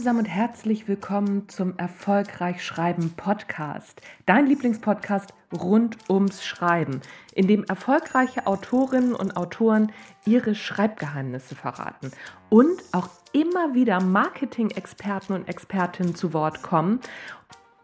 Zusammen und herzlich willkommen zum Erfolgreich Schreiben Podcast. Dein Lieblingspodcast rund ums Schreiben, in dem erfolgreiche Autorinnen und Autoren ihre Schreibgeheimnisse verraten und auch immer wieder Marketing-Experten und Expertinnen zu Wort kommen,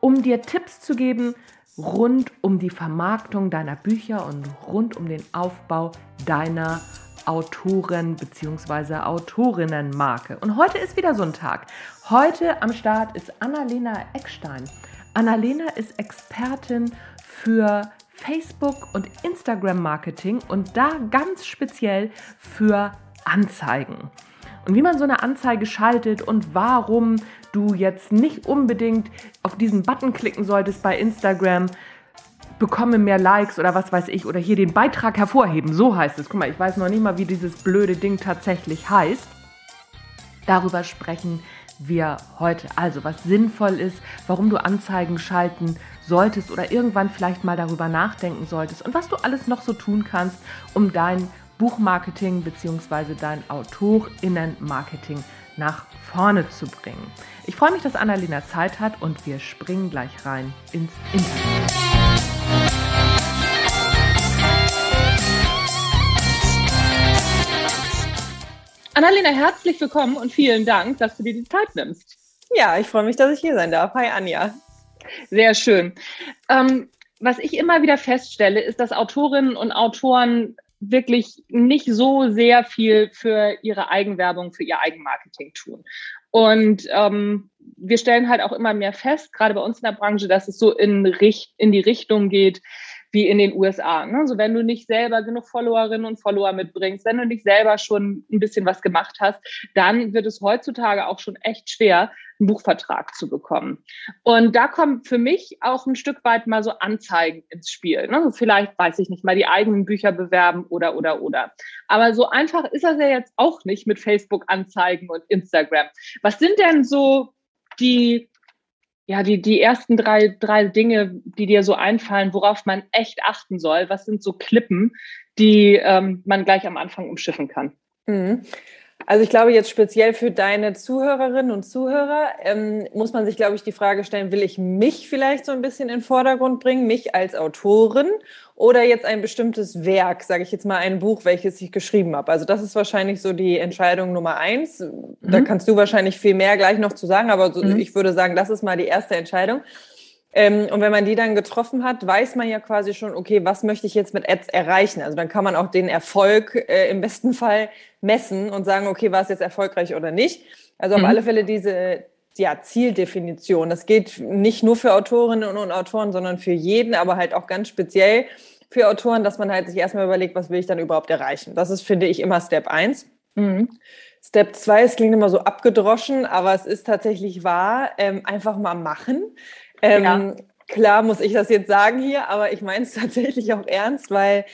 um dir Tipps zu geben rund um die Vermarktung deiner Bücher und rund um den Aufbau deiner Autoren- bzw. Autorinnenmarke. Und heute ist wieder so ein Tag. Heute am Start ist Annalena Eckstein. Annalena ist Expertin für Facebook und Instagram Marketing und da ganz speziell für Anzeigen. Und wie man so eine Anzeige schaltet und warum du jetzt nicht unbedingt auf diesen Button klicken solltest bei Instagram, bekomme mehr Likes oder was weiß ich, oder hier den Beitrag hervorheben. So heißt es. Guck mal, ich weiß noch nicht mal, wie dieses blöde Ding tatsächlich heißt. Darüber sprechen wir heute. Also, was sinnvoll ist, warum du Anzeigen schalten solltest oder irgendwann vielleicht mal darüber nachdenken solltest und was du alles noch so tun kannst, um dein Buchmarketing bzw. dein Autorinnenmarketing nach vorne zu bringen. Ich freue mich, dass Annalena Zeit hat und wir springen gleich rein ins Internet. Annalena, herzlich willkommen und vielen Dank, dass du dir die Zeit nimmst. Ja, ich freue mich, dass ich hier sein darf. Hi, Anja. Sehr schön. Ähm, was ich immer wieder feststelle, ist, dass Autorinnen und Autoren wirklich nicht so sehr viel für ihre Eigenwerbung, für ihr Eigenmarketing tun. Und ähm, wir stellen halt auch immer mehr fest, gerade bei uns in der Branche, dass es so in, Richt in die Richtung geht, wie in den USA. Ne? Also wenn du nicht selber genug Followerinnen und Follower mitbringst, wenn du nicht selber schon ein bisschen was gemacht hast, dann wird es heutzutage auch schon echt schwer, einen Buchvertrag zu bekommen. Und da kommen für mich auch ein Stück weit mal so Anzeigen ins Spiel. Ne? Vielleicht, weiß ich nicht, mal die eigenen Bücher bewerben oder, oder, oder. Aber so einfach ist das ja jetzt auch nicht mit Facebook-Anzeigen und Instagram. Was sind denn so die ja, die, die ersten drei, drei Dinge, die dir so einfallen, worauf man echt achten soll, was sind so Klippen, die ähm, man gleich am Anfang umschiffen kann? Mhm. Also ich glaube jetzt speziell für deine Zuhörerinnen und Zuhörer ähm, muss man sich, glaube ich, die Frage stellen, will ich mich vielleicht so ein bisschen in den Vordergrund bringen, mich als Autorin oder jetzt ein bestimmtes Werk, sage ich jetzt mal ein Buch, welches ich geschrieben habe. Also das ist wahrscheinlich so die Entscheidung Nummer eins. Mhm. Da kannst du wahrscheinlich viel mehr gleich noch zu sagen, aber so, mhm. ich würde sagen, das ist mal die erste Entscheidung. Ähm, und wenn man die dann getroffen hat, weiß man ja quasi schon, okay, was möchte ich jetzt mit Ads erreichen? Also dann kann man auch den Erfolg äh, im besten Fall messen und sagen, okay, war es jetzt erfolgreich oder nicht? Also auf mhm. alle Fälle diese ja, Zieldefinition. Das geht nicht nur für Autorinnen und Autoren, sondern für jeden, aber halt auch ganz speziell für Autoren, dass man halt sich erstmal überlegt, was will ich dann überhaupt erreichen. Das ist, finde ich, immer Step 1. Mhm. Step 2, es klingt immer so abgedroschen, aber es ist tatsächlich wahr, ähm, einfach mal machen. Ähm, ja. Klar muss ich das jetzt sagen hier, aber ich meine es tatsächlich auch ernst, weil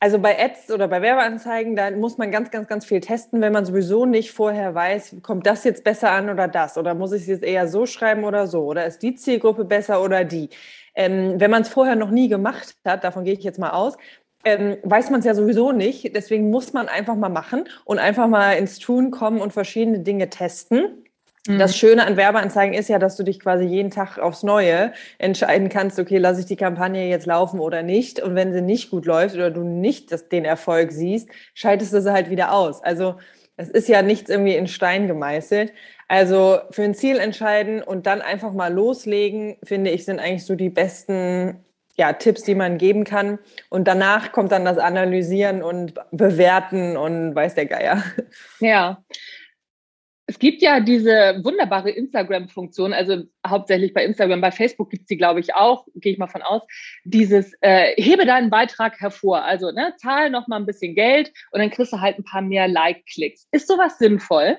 also bei Ads oder bei Werbeanzeigen, da muss man ganz, ganz, ganz viel testen, wenn man sowieso nicht vorher weiß, kommt das jetzt besser an oder das? Oder muss ich es jetzt eher so schreiben oder so? Oder ist die Zielgruppe besser oder die? Ähm, wenn man es vorher noch nie gemacht hat, davon gehe ich jetzt mal aus, ähm, weiß man es ja sowieso nicht. Deswegen muss man einfach mal machen und einfach mal ins Tun kommen und verschiedene Dinge testen. Das mhm. Schöne an Werbeanzeigen ist ja, dass du dich quasi jeden Tag aufs Neue entscheiden kannst, okay, lasse ich die Kampagne jetzt laufen oder nicht. Und wenn sie nicht gut läuft oder du nicht das, den Erfolg siehst, schaltest du sie halt wieder aus. Also es ist ja nichts irgendwie in Stein gemeißelt. Also für ein Ziel entscheiden und dann einfach mal loslegen, finde ich, sind eigentlich so die besten ja, Tipps, die man geben kann. Und danach kommt dann das Analysieren und Bewerten und weiß der Geier. Ja, es gibt ja diese wunderbare Instagram-Funktion, also hauptsächlich bei Instagram, bei Facebook gibt es die, glaube ich, auch, gehe ich mal von aus, dieses äh, hebe deinen Beitrag hervor. Also ne, zahl noch mal ein bisschen Geld und dann kriegst du halt ein paar mehr Like-Klicks. Ist sowas sinnvoll?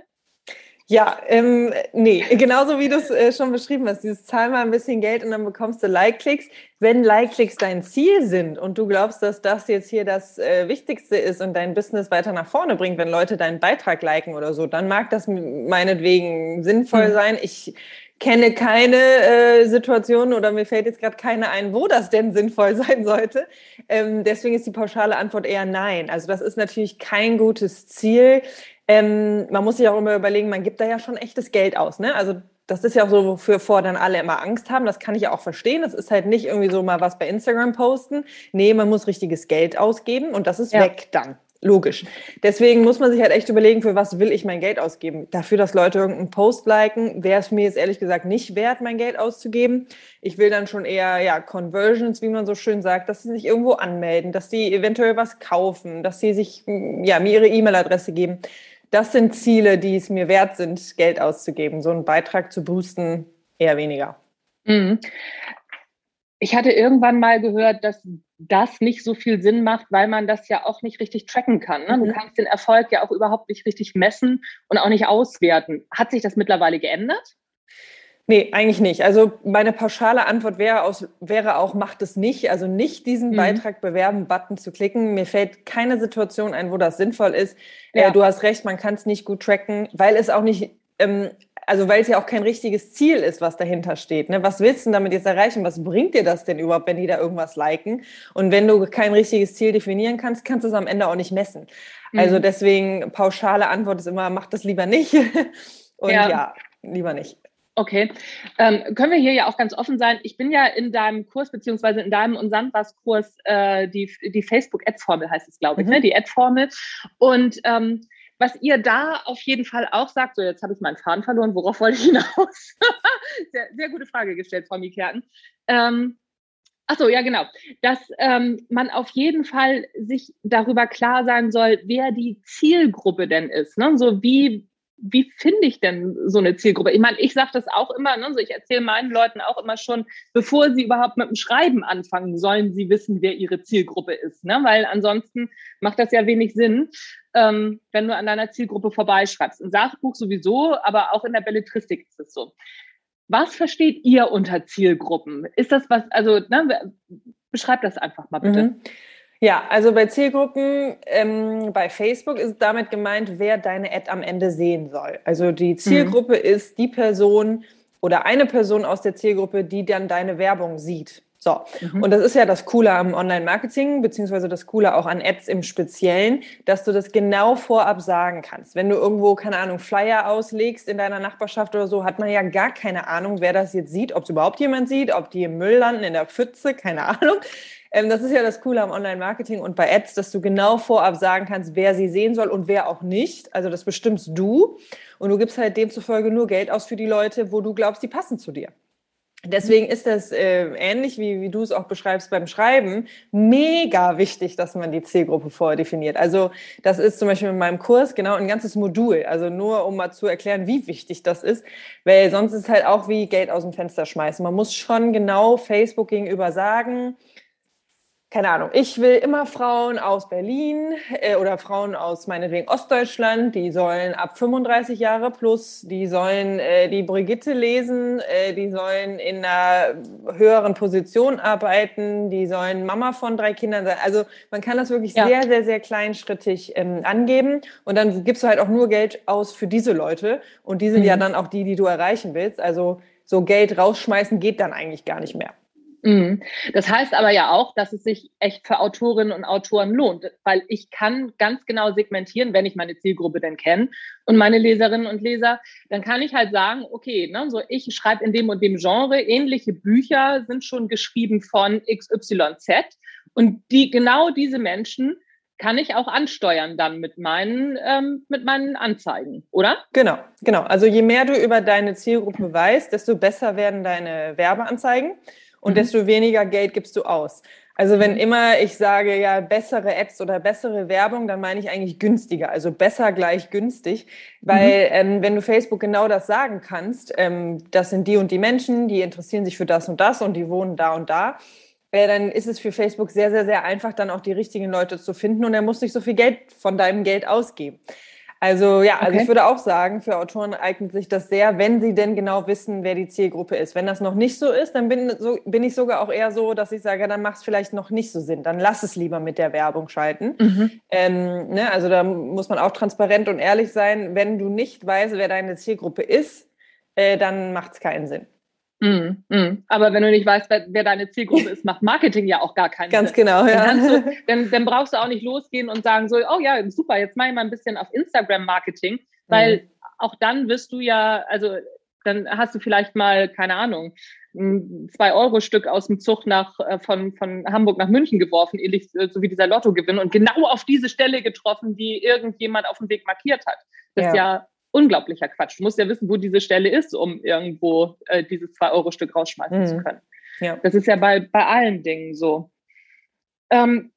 Ja, ähm, nee, genauso wie du es äh, schon beschrieben hast, dieses zahl mal ein bisschen Geld und dann bekommst du Like-Klicks. wenn Like-Klicks dein Ziel sind und du glaubst, dass das jetzt hier das äh, Wichtigste ist und dein Business weiter nach vorne bringt, wenn Leute deinen Beitrag liken oder so, dann mag das meinetwegen sinnvoll mhm. sein. Ich kenne keine äh, Situation oder mir fällt jetzt gerade keine ein, wo das denn sinnvoll sein sollte. Ähm, deswegen ist die pauschale Antwort eher nein. Also das ist natürlich kein gutes Ziel. Ähm, man muss sich auch immer überlegen, man gibt da ja schon echtes Geld aus. Ne? Also das ist ja auch so, wofür vor dann alle immer Angst haben. Das kann ich ja auch verstehen. Das ist halt nicht irgendwie so mal was bei Instagram posten. Nee, man muss richtiges Geld ausgeben und das ist ja. weg dann. Logisch. Deswegen muss man sich halt echt überlegen, für was will ich mein Geld ausgeben. Dafür, dass Leute irgendeinen Post liken, wäre es mir jetzt ehrlich gesagt nicht wert, mein Geld auszugeben. Ich will dann schon eher, ja, Conversions, wie man so schön sagt, dass sie sich irgendwo anmelden, dass sie eventuell was kaufen, dass sie sich, ja, mir ihre E-Mail-Adresse geben. Das sind Ziele, die es mir wert sind, Geld auszugeben. So einen Beitrag zu boosten, eher weniger. Mhm. Ich hatte irgendwann mal gehört, dass das nicht so viel Sinn macht, weil man das ja auch nicht richtig tracken kann. Ne? Du mhm. kannst den Erfolg ja auch überhaupt nicht richtig messen und auch nicht auswerten. Hat sich das mittlerweile geändert? Nee, eigentlich nicht. Also meine pauschale Antwort wäre, aus, wäre auch, macht es nicht. Also nicht diesen mhm. Beitrag bewerben, Button zu klicken. Mir fällt keine Situation ein, wo das sinnvoll ist. Äh, ja. Äh, du hast recht, man kann es nicht gut tracken, weil es auch nicht ähm, also weil es ja auch kein richtiges Ziel ist, was dahinter steht. Ne? Was willst du damit jetzt erreichen? Was bringt dir das denn überhaupt, wenn die da irgendwas liken? Und wenn du kein richtiges Ziel definieren kannst, kannst du es am Ende auch nicht messen. Mhm. Also deswegen pauschale Antwort ist immer, mach das lieber nicht. Und ja, ja lieber nicht. Okay. Ähm, können wir hier ja auch ganz offen sein. Ich bin ja in deinem Kurs, beziehungsweise in deinem und Sandras Kurs, äh, die, die Facebook-Ad-Formel heißt es, glaube ich, ne? mhm. ne? die Ad-Formel. Und ähm, was ihr da auf jeden Fall auch sagt, so jetzt habe ich meinen Faden verloren, worauf wollte ich hinaus? sehr, sehr gute Frage gestellt, Frau Mikerten. Ähm, Ach so, ja, genau. Dass ähm, man auf jeden Fall sich darüber klar sein soll, wer die Zielgruppe denn ist. Ne? So wie, wie finde ich denn so eine Zielgruppe? Ich meine, ich sage das auch immer, ne? so ich erzähle meinen Leuten auch immer schon, bevor sie überhaupt mit dem Schreiben anfangen, sollen sie wissen, wer ihre Zielgruppe ist. Ne? Weil ansonsten macht das ja wenig Sinn ähm, wenn du an deiner Zielgruppe vorbeischreibst. Im Sachbuch sowieso, aber auch in der Belletristik ist es so. Was versteht ihr unter Zielgruppen? Ist das was, also ne, beschreib das einfach mal bitte. Mhm. Ja, also bei Zielgruppen ähm, bei Facebook ist damit gemeint, wer deine Ad am Ende sehen soll. Also die Zielgruppe mhm. ist die Person oder eine Person aus der Zielgruppe, die dann deine Werbung sieht. So, mhm. und das ist ja das Coole am Online-Marketing, beziehungsweise das Coole auch an Ads im Speziellen, dass du das genau vorab sagen kannst. Wenn du irgendwo, keine Ahnung, Flyer auslegst in deiner Nachbarschaft oder so, hat man ja gar keine Ahnung, wer das jetzt sieht, ob es überhaupt jemand sieht, ob die im Müll landen, in der Pfütze, keine Ahnung. Ähm, das ist ja das Coole am Online-Marketing und bei Ads, dass du genau vorab sagen kannst, wer sie sehen soll und wer auch nicht. Also das bestimmst du. Und du gibst halt demzufolge nur Geld aus für die Leute, wo du glaubst, die passen zu dir. Deswegen ist das äh, ähnlich, wie, wie du es auch beschreibst beim Schreiben, mega wichtig, dass man die Zielgruppe vorher definiert. Also das ist zum Beispiel in meinem Kurs genau ein ganzes Modul. Also nur, um mal zu erklären, wie wichtig das ist. Weil sonst ist es halt auch wie Geld aus dem Fenster schmeißen. Man muss schon genau Facebook gegenüber sagen, keine Ahnung, ich will immer Frauen aus Berlin äh, oder Frauen aus meinetwegen Ostdeutschland, die sollen ab 35 Jahre plus, die sollen äh, die Brigitte lesen, äh, die sollen in einer höheren Position arbeiten, die sollen Mama von drei Kindern sein. Also man kann das wirklich ja. sehr, sehr, sehr kleinschrittig ähm, angeben und dann gibst du halt auch nur Geld aus für diese Leute und die sind mhm. ja dann auch die, die du erreichen willst. Also so Geld rausschmeißen geht dann eigentlich gar nicht mehr. Mhm. Das heißt aber ja auch, dass es sich echt für Autorinnen und Autoren lohnt, weil ich kann ganz genau segmentieren, wenn ich meine Zielgruppe denn kenne und meine Leserinnen und Leser, dann kann ich halt sagen, okay, ne, so ich schreibe in dem und dem Genre, ähnliche Bücher sind schon geschrieben von XYZ und die genau diese Menschen kann ich auch ansteuern dann mit meinen, ähm, mit meinen Anzeigen, oder? Genau, genau. Also je mehr du über deine Zielgruppe weißt, desto besser werden deine Werbeanzeigen und mhm. desto weniger Geld gibst du aus. Also wenn mhm. immer ich sage, ja, bessere Apps oder bessere Werbung, dann meine ich eigentlich günstiger, also besser gleich günstig, weil mhm. ähm, wenn du Facebook genau das sagen kannst, ähm, das sind die und die Menschen, die interessieren sich für das und das und die wohnen da und da, äh, dann ist es für Facebook sehr, sehr, sehr einfach, dann auch die richtigen Leute zu finden und er muss nicht so viel Geld von deinem Geld ausgeben. Also ja, also okay. ich würde auch sagen, für Autoren eignet sich das sehr, wenn sie denn genau wissen, wer die Zielgruppe ist. Wenn das noch nicht so ist, dann bin, so, bin ich sogar auch eher so, dass ich sage, dann macht es vielleicht noch nicht so Sinn. Dann lass es lieber mit der Werbung schalten. Mhm. Ähm, ne, also da muss man auch transparent und ehrlich sein. Wenn du nicht weißt, wer deine Zielgruppe ist, äh, dann macht es keinen Sinn. Mm, mm. Aber wenn du nicht weißt, wer, wer, deine Zielgruppe ist, macht Marketing ja auch gar keinen Ganz Sinn. Ganz genau, ja. Dann, du, dann, dann, brauchst du auch nicht losgehen und sagen so, oh ja, super, jetzt mache ich mal ein bisschen auf Instagram-Marketing, weil mhm. auch dann wirst du ja, also dann hast du vielleicht mal, keine Ahnung, ein 2-Euro-Stück aus dem Zug nach, äh, von, von Hamburg nach München geworfen, ähnlich äh, so wie dieser Lottogewinn und genau auf diese Stelle getroffen, die irgendjemand auf dem Weg markiert hat. Das ja. ist ja unglaublicher Quatsch. Du musst ja wissen, wo diese Stelle ist, um irgendwo äh, dieses 2-Euro-Stück rausschmeißen mhm. zu können. Ja. Das ist ja bei, bei allen Dingen so. Ähm,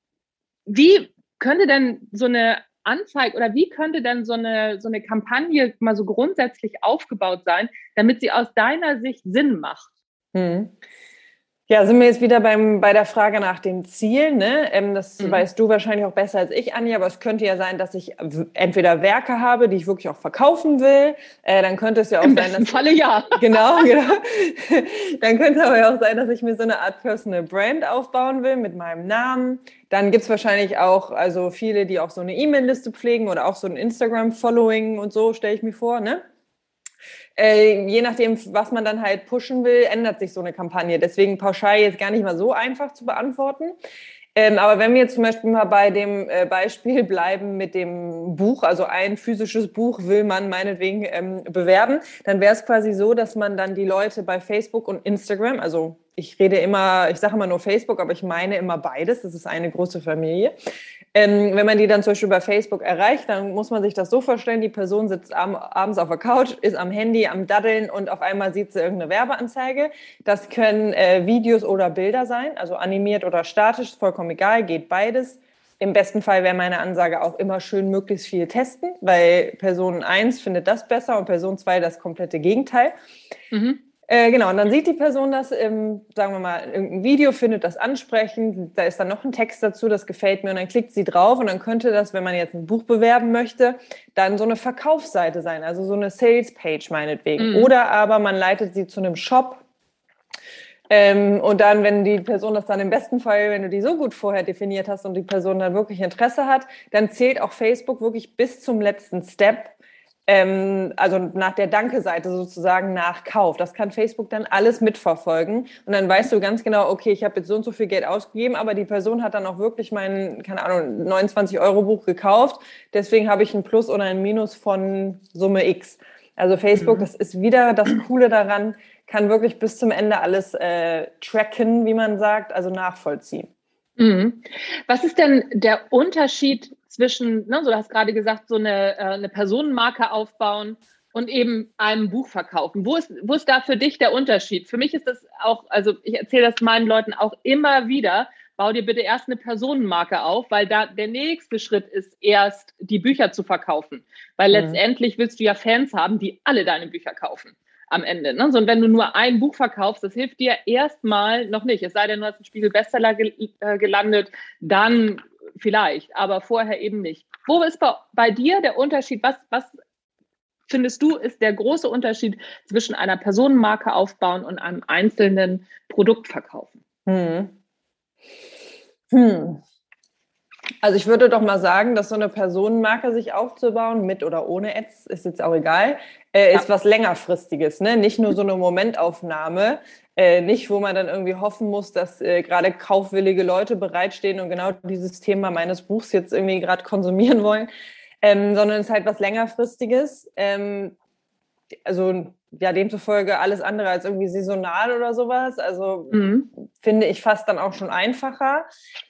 wie könnte denn so eine Anzeige oder wie könnte denn so eine, so eine Kampagne mal so grundsätzlich aufgebaut sein, damit sie aus deiner Sicht Sinn macht? Mhm. Ja, sind wir jetzt wieder beim, bei der Frage nach den Zielen. Ne? Ähm, das mhm. weißt du wahrscheinlich auch besser als ich, Anja, aber es könnte ja sein, dass ich entweder Werke habe, die ich wirklich auch verkaufen will. Äh, dann könnte es ja auch Im sein, dass. Falle ja. Genau, genau. dann könnte aber ja auch sein, dass ich mir so eine Art Personal Brand aufbauen will mit meinem Namen. Dann gibt's wahrscheinlich auch also viele, die auch so eine E-Mail-Liste pflegen oder auch so ein Instagram-Following und so, stelle ich mir vor, ne? Äh, je nachdem, was man dann halt pushen will, ändert sich so eine Kampagne. Deswegen pauschal jetzt gar nicht mal so einfach zu beantworten. Ähm, aber wenn wir jetzt zum Beispiel mal bei dem äh, Beispiel bleiben mit dem Buch, also ein physisches Buch will man meinetwegen ähm, bewerben, dann wäre es quasi so, dass man dann die Leute bei Facebook und Instagram, also ich rede immer, ich sage immer nur Facebook, aber ich meine immer beides, das ist eine große Familie, ähm, wenn man die dann zum Beispiel bei Facebook erreicht, dann muss man sich das so vorstellen, die Person sitzt am, abends auf der Couch, ist am Handy, am Daddeln und auf einmal sieht sie irgendeine Werbeanzeige. Das können äh, Videos oder Bilder sein, also animiert oder statisch, vollkommen egal, geht beides. Im besten Fall wäre meine Ansage auch immer schön möglichst viel testen, weil Person 1 findet das besser und Person 2 das komplette Gegenteil. Mhm. Äh, genau, und dann sieht die Person das, im, sagen wir mal, irgendein Video, findet das ansprechend, da ist dann noch ein Text dazu, das gefällt mir und dann klickt sie drauf und dann könnte das, wenn man jetzt ein Buch bewerben möchte, dann so eine Verkaufsseite sein, also so eine Sales-Page meinetwegen. Mhm. Oder aber man leitet sie zu einem Shop, ähm, und dann, wenn die Person das dann im besten Fall, wenn du die so gut vorher definiert hast und die Person dann wirklich Interesse hat, dann zählt auch Facebook wirklich bis zum letzten Step ähm, also nach der Danke-Seite sozusagen nach Kauf. Das kann Facebook dann alles mitverfolgen. Und dann weißt du ganz genau, okay, ich habe jetzt so und so viel Geld ausgegeben, aber die Person hat dann auch wirklich mein, keine Ahnung, 29 Euro Buch gekauft. Deswegen habe ich ein Plus oder ein Minus von Summe X. Also Facebook, mhm. das ist wieder das Coole daran, kann wirklich bis zum Ende alles äh, tracken, wie man sagt, also nachvollziehen. Mhm. Was ist denn der Unterschied zwischen, ne, so du hast gerade gesagt, so eine, äh, eine Personenmarke aufbauen und eben einem Buch verkaufen. Wo ist, wo ist da für dich der Unterschied? Für mich ist das auch, also ich erzähle das meinen Leuten auch immer wieder, bau dir bitte erst eine Personenmarke auf, weil da der nächste Schritt ist erst die Bücher zu verkaufen. Weil mhm. letztendlich willst du ja Fans haben, die alle deine Bücher kaufen am Ende. Ne? So, und wenn du nur ein Buch verkaufst, das hilft dir erstmal noch nicht. Es sei denn, du hast einen Spiegel Bestseller gel äh, gelandet, dann vielleicht, aber vorher eben nicht. Wo ist bei, bei dir der Unterschied? Was, was findest du, ist der große Unterschied zwischen einer Personenmarke aufbauen und einem einzelnen Produkt verkaufen? Hm. Hm. Also ich würde doch mal sagen, dass so eine Personenmarke sich aufzubauen, mit oder ohne Ads, ist jetzt auch egal, äh, ist ja. was längerfristiges, ne? Nicht nur so eine Momentaufnahme, äh, nicht, wo man dann irgendwie hoffen muss, dass äh, gerade kaufwillige Leute bereitstehen und genau dieses Thema meines Buchs jetzt irgendwie gerade konsumieren wollen, ähm, sondern es ist halt was längerfristiges. Ähm, also ja, demzufolge alles andere als irgendwie saisonal oder sowas. Also mhm. finde ich fast dann auch schon einfacher.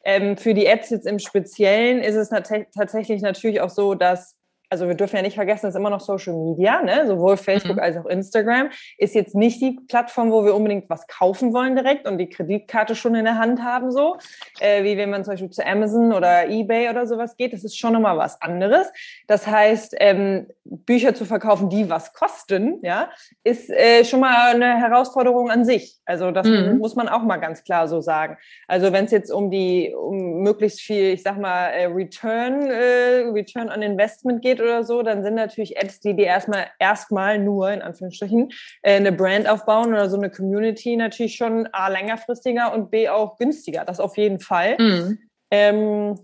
Ähm, für die Apps jetzt im Speziellen ist es tatsächlich natürlich auch so, dass also wir dürfen ja nicht vergessen, es ist immer noch Social Media, ne? sowohl Facebook mhm. als auch Instagram, ist jetzt nicht die Plattform, wo wir unbedingt was kaufen wollen direkt und die Kreditkarte schon in der Hand haben, so äh, wie wenn man zum Beispiel zu Amazon oder eBay oder sowas geht. Das ist schon nochmal was anderes. Das heißt, ähm, Bücher zu verkaufen, die was kosten, ja, ist äh, schon mal eine Herausforderung an sich. Also das mhm. muss man auch mal ganz klar so sagen. Also wenn es jetzt um die um möglichst viel, ich sag mal, äh, Return, äh, Return on Investment geht, geht oder so, dann sind natürlich Ads, die dir erstmal erstmal nur in Anführungsstrichen äh, eine Brand aufbauen oder so eine Community natürlich schon A längerfristiger und B auch günstiger. Das auf jeden Fall. Mhm. Ähm,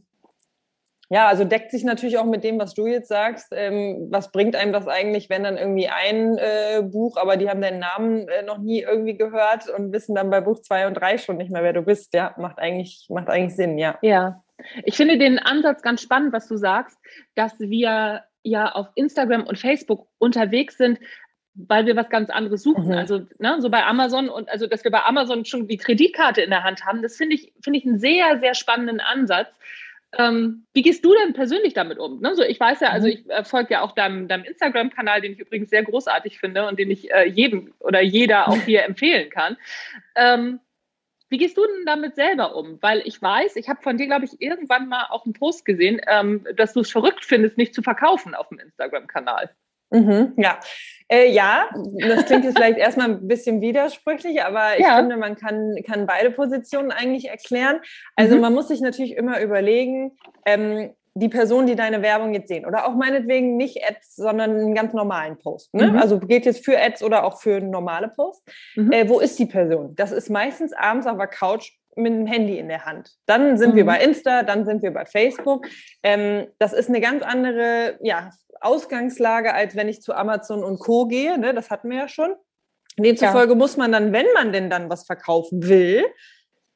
ja, also deckt sich natürlich auch mit dem, was du jetzt sagst. Ähm, was bringt einem das eigentlich, wenn dann irgendwie ein äh, Buch, aber die haben deinen Namen äh, noch nie irgendwie gehört und wissen dann bei Buch zwei und drei schon nicht mehr, wer du bist? Ja, macht eigentlich, macht eigentlich Sinn, ja. Ja. Ich finde den Ansatz ganz spannend, was du sagst, dass wir ja auf Instagram und Facebook unterwegs sind, weil wir was ganz anderes suchen. Mhm. Also ne, so bei Amazon und also dass wir bei Amazon schon die Kreditkarte in der Hand haben, das finde ich finde ich einen sehr sehr spannenden Ansatz, ähm, wie gehst du denn persönlich damit um? Ne? So, ich weiß ja, also mhm. ich äh, folge ja auch deinem, deinem Instagram-Kanal, den ich übrigens sehr großartig finde und den ich äh, jedem oder jeder auch hier empfehlen kann. Ähm, wie gehst du denn damit selber um? Weil ich weiß, ich habe von dir, glaube ich, irgendwann mal auch einen Post gesehen, ähm, dass du es verrückt findest, nicht zu verkaufen auf dem Instagram-Kanal. Mhm, ja. Äh, ja, das klingt jetzt vielleicht erstmal ein bisschen widersprüchlich, aber ich ja. finde, man kann, kann beide Positionen eigentlich erklären. Also mhm. man muss sich natürlich immer überlegen, ähm, die Person, die deine Werbung jetzt sehen, oder auch meinetwegen nicht Ads, sondern einen ganz normalen Post. Ne? Mhm. Also geht jetzt für Ads oder auch für normale Posts. Mhm. Äh, wo ist die Person? Das ist meistens abends auf der Couch mit dem Handy in der Hand. Dann sind mhm. wir bei Insta, dann sind wir bei Facebook. Ähm, das ist eine ganz andere ja, Ausgangslage, als wenn ich zu Amazon und Co. gehe. Ne? Das hatten wir ja schon. Demzufolge ja. muss man dann, wenn man denn dann was verkaufen will,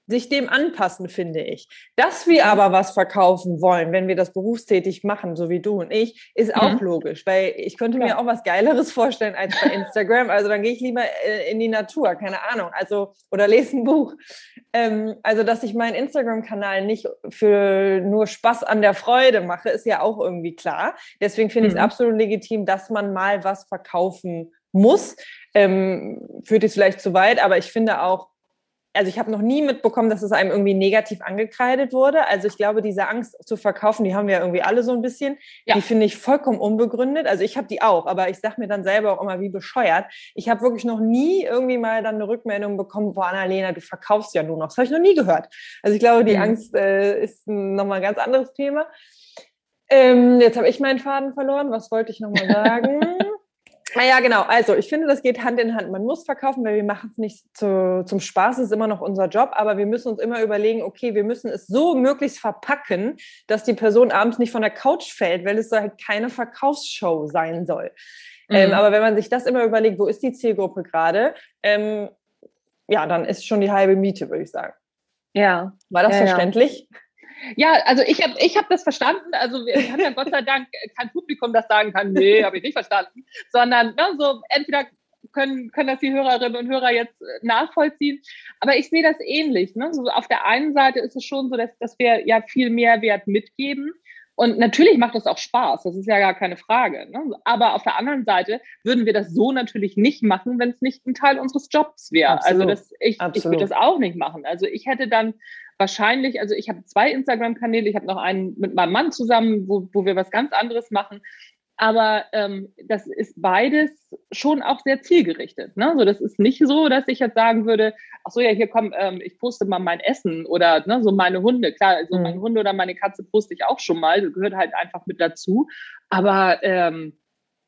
sich dem anpassen, finde ich. Dass wir aber was verkaufen wollen, wenn wir das berufstätig machen, so wie du und ich, ist auch mhm. logisch, weil ich könnte mir ja. auch was Geileres vorstellen als bei Instagram. Also dann gehe ich lieber äh, in die Natur, keine Ahnung, also oder lese ein Buch. Ähm, also dass ich meinen Instagram-Kanal nicht für nur Spaß an der Freude mache, ist ja auch irgendwie klar. Deswegen finde mhm. ich es absolut legitim, dass man mal was verkaufen muss. Ähm, führt jetzt vielleicht zu weit, aber ich finde auch, also ich habe noch nie mitbekommen, dass es einem irgendwie negativ angekreidet wurde. Also ich glaube, diese Angst zu verkaufen, die haben wir irgendwie alle so ein bisschen. Ja. Die finde ich vollkommen unbegründet. Also ich habe die auch, aber ich sage mir dann selber auch immer, wie bescheuert. Ich habe wirklich noch nie irgendwie mal dann eine Rückmeldung bekommen, boah, Annalena, du verkaufst ja nur noch. Das habe ich noch nie gehört. Also ich glaube, die mhm. Angst äh, ist nochmal ein ganz anderes Thema. Ähm, jetzt habe ich meinen Faden verloren. Was wollte ich nochmal sagen? Naja, genau. Also ich finde, das geht Hand in Hand. Man muss verkaufen, weil wir machen es nicht zu, zum Spaß, es ist immer noch unser Job, aber wir müssen uns immer überlegen, okay, wir müssen es so möglichst verpacken, dass die Person abends nicht von der Couch fällt, weil es halt keine Verkaufsshow sein soll. Ähm, mhm. Ähm, aber wenn man sich das immer überlegt, wo ist die Zielgruppe gerade, ähm, ja, dann ist schon die halbe Miete, würde ich sagen. Ja. War das ja, verständlich? Ja. Ja, also ich habe ich hab das verstanden. Also wir haben ja Gott sei Dank kein Publikum, das sagen kann, nee, habe ich nicht verstanden, sondern ne, so entweder können, können das die Hörerinnen und Hörer jetzt äh, nachvollziehen. Aber ich sehe das ähnlich. Ne? So auf der einen Seite ist es schon so, dass, dass wir ja viel Mehrwert mitgeben. Und natürlich macht das auch Spaß, das ist ja gar keine Frage. Ne? Aber auf der anderen Seite würden wir das so natürlich nicht machen, wenn es nicht ein Teil unseres Jobs wäre. Also das, ich, ich würde das auch nicht machen. Also ich hätte dann wahrscheinlich, also ich habe zwei Instagram-Kanäle, ich habe noch einen mit meinem Mann zusammen, wo, wo wir was ganz anderes machen. Aber ähm, das ist beides schon auch sehr zielgerichtet. Ne? Also das ist nicht so, dass ich jetzt sagen würde, ach so, ja, hier komm, ähm, ich poste mal mein Essen oder ne, so meine Hunde. Klar, also mhm. meine Hunde oder meine Katze poste ich auch schon mal, das gehört halt einfach mit dazu. Aber ähm,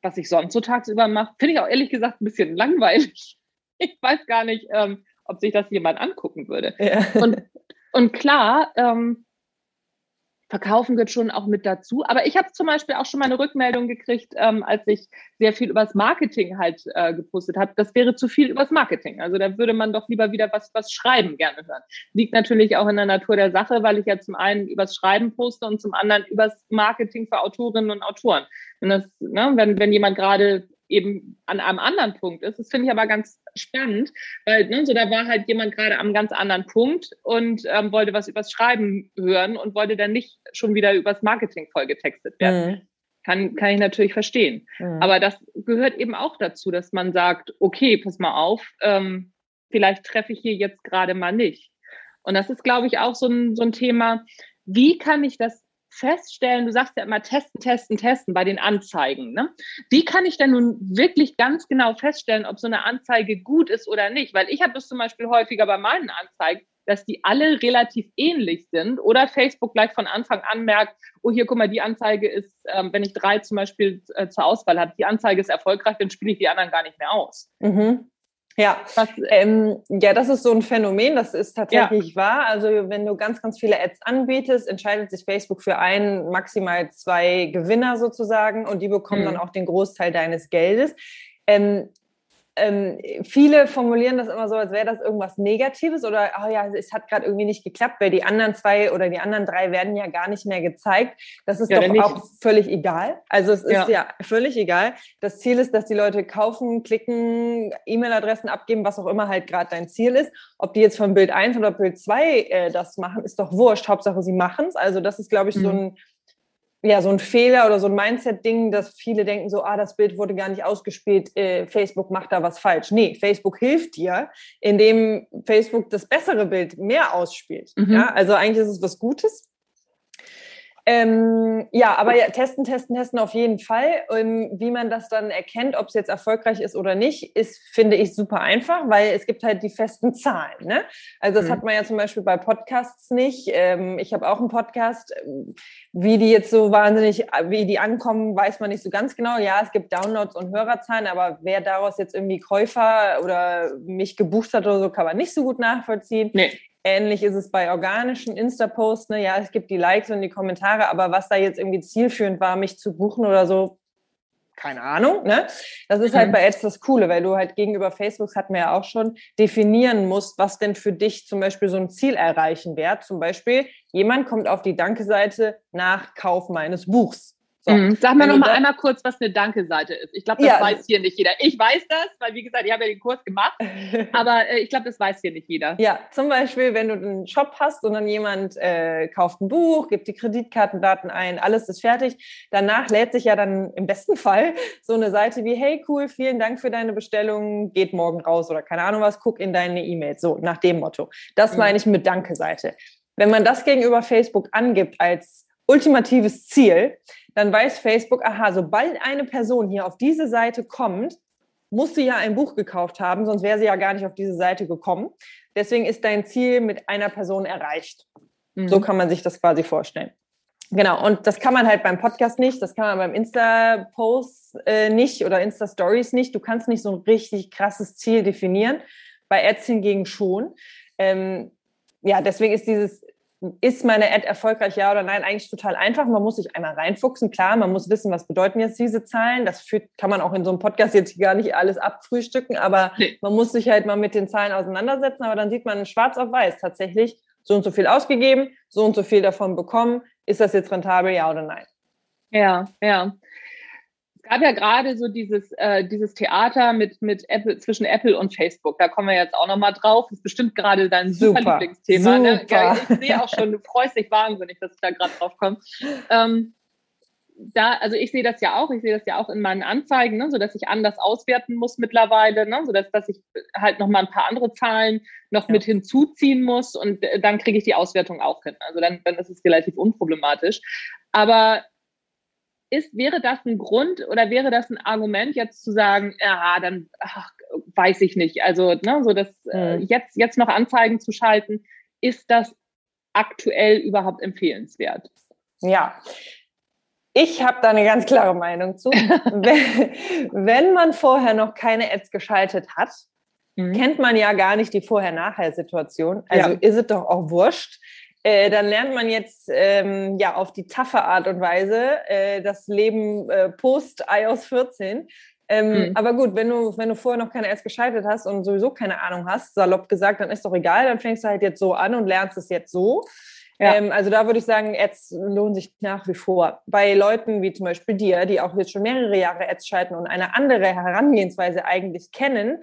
was ich sonst so tagsüber mache, finde ich auch ehrlich gesagt ein bisschen langweilig. Ich weiß gar nicht, ähm, ob sich das jemand angucken würde. Ja. Und und klar, ähm, Verkaufen gehört schon auch mit dazu. Aber ich habe zum Beispiel auch schon mal eine Rückmeldung gekriegt, ähm, als ich sehr viel übers Marketing halt äh, gepostet habe. Das wäre zu viel übers Marketing. Also da würde man doch lieber wieder was, was Schreiben gerne hören. Liegt natürlich auch in der Natur der Sache, weil ich ja zum einen übers Schreiben poste und zum anderen übers Marketing für Autorinnen und Autoren. Wenn, das, ne, wenn, wenn jemand gerade eben an einem anderen Punkt ist. Das finde ich aber ganz spannend, weil ne, so da war halt jemand gerade am ganz anderen Punkt und ähm, wollte was übers Schreiben hören und wollte dann nicht schon wieder übers Marketing vollgetextet werden. Mhm. Kann, kann ich natürlich verstehen. Mhm. Aber das gehört eben auch dazu, dass man sagt, okay, pass mal auf, ähm, vielleicht treffe ich hier jetzt gerade mal nicht. Und das ist, glaube ich, auch so ein, so ein Thema, wie kann ich das feststellen, du sagst ja immer testen, testen, testen bei den Anzeigen. Ne? Wie kann ich denn nun wirklich ganz genau feststellen, ob so eine Anzeige gut ist oder nicht? Weil ich habe das zum Beispiel häufiger bei meinen Anzeigen, dass die alle relativ ähnlich sind oder Facebook gleich von Anfang an merkt, oh hier, guck mal, die Anzeige ist, ähm, wenn ich drei zum Beispiel äh, zur Auswahl habe, die Anzeige ist erfolgreich, dann spiele ich die anderen gar nicht mehr aus. Mhm. Ja, Was, ähm, ja, das ist so ein Phänomen, das ist tatsächlich ja. wahr. Also wenn du ganz, ganz viele Ads anbietest, entscheidet sich Facebook für einen, maximal zwei Gewinner sozusagen und die bekommen mhm. dann auch den Großteil deines Geldes. Ähm, ähm, viele formulieren das immer so, als wäre das irgendwas Negatives oder, oh ja, es hat gerade irgendwie nicht geklappt, weil die anderen zwei oder die anderen drei werden ja gar nicht mehr gezeigt. Das ist ja, doch auch völlig egal. Also es ist ja. ja völlig egal. Das Ziel ist, dass die Leute kaufen, klicken, E-Mail-Adressen abgeben, was auch immer halt gerade dein Ziel ist. Ob die jetzt von Bild 1 oder Bild 2 äh, das machen, ist doch wurscht. Hauptsache, sie machen es. Also das ist, glaube ich, mhm. so ein ja, so ein Fehler oder so ein Mindset-Ding, dass viele denken so, ah, das Bild wurde gar nicht ausgespielt, äh, Facebook macht da was falsch. Nee, Facebook hilft dir, indem Facebook das bessere Bild mehr ausspielt. Mhm. Ja, also eigentlich ist es was Gutes. Ähm, ja, aber ja, testen, testen, testen auf jeden Fall. Ähm, wie man das dann erkennt, ob es jetzt erfolgreich ist oder nicht, ist, finde ich, super einfach, weil es gibt halt die festen Zahlen. Ne? Also das mhm. hat man ja zum Beispiel bei Podcasts nicht. Ähm, ich habe auch einen Podcast. Wie die jetzt so wahnsinnig, wie die ankommen, weiß man nicht so ganz genau. Ja, es gibt Downloads und Hörerzahlen, aber wer daraus jetzt irgendwie Käufer oder mich gebucht hat oder so, kann man nicht so gut nachvollziehen. Nee. Ähnlich ist es bei organischen Insta-Posts. Ne? Ja, es gibt die Likes und die Kommentare, aber was da jetzt irgendwie zielführend war, mich zu buchen oder so, keine Ahnung. Ne? Das ist halt mhm. bei Ads das Coole, weil du halt gegenüber Facebook, hatten wir ja auch schon, definieren musst, was denn für dich zum Beispiel so ein Ziel erreichen wird. Zum Beispiel, jemand kommt auf die Danke-Seite nach Kauf meines Buchs. So. Mhm. Sag mal noch mal einmal kurz, was eine Danke-Seite ist. Ich glaube, das ja. weiß hier nicht jeder. Ich weiß das, weil wie gesagt, ich habe ja den Kurs gemacht, aber äh, ich glaube, das weiß hier nicht jeder. Ja, zum Beispiel, wenn du einen Shop hast und dann jemand äh, kauft ein Buch, gibt die Kreditkartendaten ein, alles ist fertig. Danach lädt sich ja dann im besten Fall so eine Seite wie, hey cool, vielen Dank für deine Bestellung, geht morgen raus oder keine Ahnung was, guck in deine E-Mails. So, nach dem Motto. Das mhm. meine ich mit Danke-Seite. Wenn man das gegenüber Facebook angibt als ultimatives Ziel, dann weiß Facebook, aha, sobald eine Person hier auf diese Seite kommt, muss sie ja ein Buch gekauft haben, sonst wäre sie ja gar nicht auf diese Seite gekommen. Deswegen ist dein Ziel mit einer Person erreicht. Mhm. So kann man sich das quasi vorstellen. Genau, und das kann man halt beim Podcast nicht, das kann man beim Insta-Post äh, nicht oder Insta-Stories nicht. Du kannst nicht so ein richtig krasses Ziel definieren. Bei Ads hingegen schon. Ähm, ja, deswegen ist dieses ist meine Ad erfolgreich, ja oder nein? Eigentlich total einfach. Man muss sich einmal reinfuchsen. Klar, man muss wissen, was bedeuten jetzt diese Zahlen. Das führt, kann man auch in so einem Podcast jetzt gar nicht alles abfrühstücken, aber nee. man muss sich halt mal mit den Zahlen auseinandersetzen. Aber dann sieht man schwarz auf weiß tatsächlich so und so viel ausgegeben, so und so viel davon bekommen. Ist das jetzt rentabel, ja oder nein? Ja, ja gab ja gerade so dieses, äh, dieses Theater mit, mit Apple, zwischen Apple und Facebook. Da kommen wir jetzt auch nochmal drauf. Das ist bestimmt gerade dein super, super Lieblingsthema. Ne? Ja, ich sehe auch schon, du freust dich wahnsinnig, dass ich da gerade drauf komme. Ähm, da, also ich sehe das ja auch, ich sehe das ja auch in meinen Anzeigen, ne, so dass ich anders auswerten muss mittlerweile, ne, so dass, dass ich halt noch mal ein paar andere Zahlen noch ja. mit hinzuziehen muss und äh, dann kriege ich die Auswertung auch hin. Also dann, dann ist es relativ unproblematisch. Aber ist, wäre das ein Grund oder wäre das ein Argument, jetzt zu sagen, ja, dann ach, weiß ich nicht. Also, ne, so das äh, mhm. jetzt, jetzt noch Anzeigen zu schalten, ist das aktuell überhaupt empfehlenswert? Ja. Ich habe da eine ganz klare Meinung zu. wenn, wenn man vorher noch keine Ads geschaltet hat, mhm. kennt man ja gar nicht die Vorher-Nachher-Situation. Also ja. ist es doch auch wurscht äh, dann lernt man jetzt ähm, ja auf die taffe Art und Weise äh, das Leben äh, post iOS 14. Ähm, mhm. Aber gut, wenn du, wenn du vorher noch keine Ads geschaltet hast und sowieso keine Ahnung hast, salopp gesagt, dann ist doch egal, dann fängst du halt jetzt so an und lernst es jetzt so. Ja. Ähm, also da würde ich sagen, Ads lohnen sich nach wie vor. Bei Leuten wie zum Beispiel dir, die auch jetzt schon mehrere Jahre Ads schalten und eine andere Herangehensweise eigentlich kennen,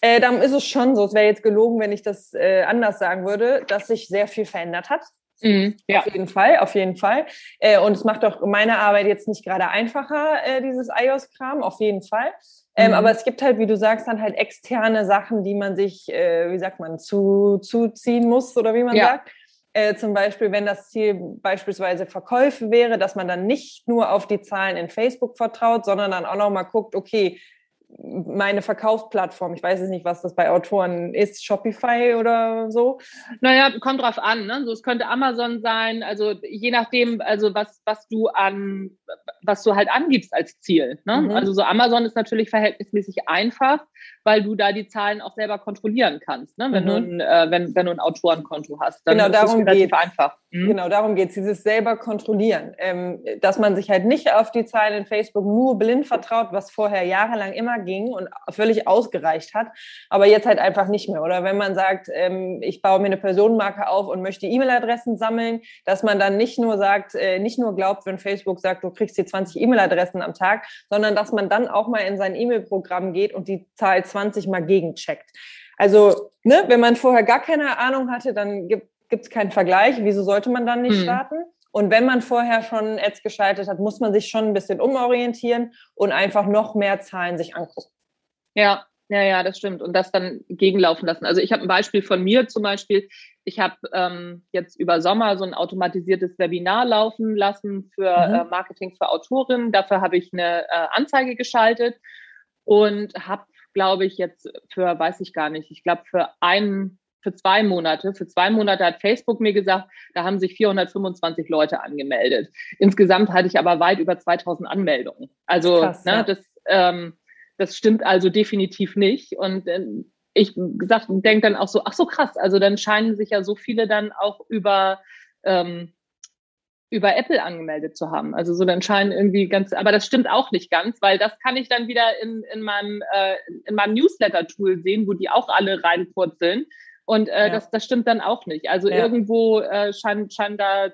äh, dann ist es schon so, es wäre jetzt gelogen, wenn ich das äh, anders sagen würde, dass sich sehr viel verändert hat. Mhm, ja. Auf jeden Fall, auf jeden Fall. Äh, und es macht auch meine Arbeit jetzt nicht gerade einfacher, äh, dieses iOS-Kram, auf jeden Fall. Ähm, mhm. Aber es gibt halt, wie du sagst, dann halt externe Sachen, die man sich, äh, wie sagt man, zu, zuziehen muss oder wie man ja. sagt. Äh, zum Beispiel, wenn das Ziel beispielsweise Verkäufe wäre, dass man dann nicht nur auf die Zahlen in Facebook vertraut, sondern dann auch nochmal guckt, okay, meine Verkaufsplattform. Ich weiß es nicht, was das bei Autoren ist, Shopify oder so. Naja, kommt drauf an. Ne? So, es könnte Amazon sein, also je nachdem, also was, was du an, was du halt angibst als Ziel. Ne? Mhm. Also so Amazon ist natürlich verhältnismäßig einfach, weil du da die Zahlen auch selber kontrollieren kannst, ne? wenn, mhm. du ein, äh, wenn, wenn du ein Autorenkonto hast. Dann genau, darum geht einfach. Mhm. Genau, darum geht es, dieses selber kontrollieren. Ähm, dass man sich halt nicht auf die Zahlen in Facebook nur blind vertraut, was vorher jahrelang immer ging und völlig ausgereicht hat, aber jetzt halt einfach nicht mehr. Oder wenn man sagt, ähm, ich baue mir eine Personenmarke auf und möchte E-Mail-Adressen sammeln, dass man dann nicht nur sagt, äh, nicht nur glaubt, wenn Facebook sagt, du kriegst hier 20 E-Mail-Adressen am Tag, sondern dass man dann auch mal in sein E-Mail-Programm geht und die Zahl 20 mal gegencheckt. Also, ne, wenn man vorher gar keine Ahnung hatte, dann gibt es keinen Vergleich. Wieso sollte man dann nicht hm. starten? Und wenn man vorher schon Ads geschaltet hat, muss man sich schon ein bisschen umorientieren und einfach noch mehr Zahlen sich angucken. Ja, ja, ja, das stimmt. Und das dann gegenlaufen lassen. Also ich habe ein Beispiel von mir zum Beispiel. Ich habe ähm, jetzt über Sommer so ein automatisiertes Webinar laufen lassen für mhm. äh, Marketing für Autorinnen. Dafür habe ich eine äh, Anzeige geschaltet und habe, glaube ich, jetzt für, weiß ich gar nicht, ich glaube für einen für zwei Monate. Für zwei Monate hat Facebook mir gesagt, da haben sich 425 Leute angemeldet. Insgesamt hatte ich aber weit über 2000 Anmeldungen. Also Krass, ne, ja. das, ähm, das stimmt also definitiv nicht. Und äh, ich gesagt, denke dann auch so, ach so krass, also dann scheinen sich ja so viele dann auch über ähm, über Apple angemeldet zu haben. Also so dann scheinen irgendwie ganz, aber das stimmt auch nicht ganz, weil das kann ich dann wieder in, in meinem, äh, in meinem Newsletter-Tool sehen, wo die auch alle reinpurzeln. Und äh, ja. das, das stimmt dann auch nicht. Also ja. irgendwo äh, scheint, scheint da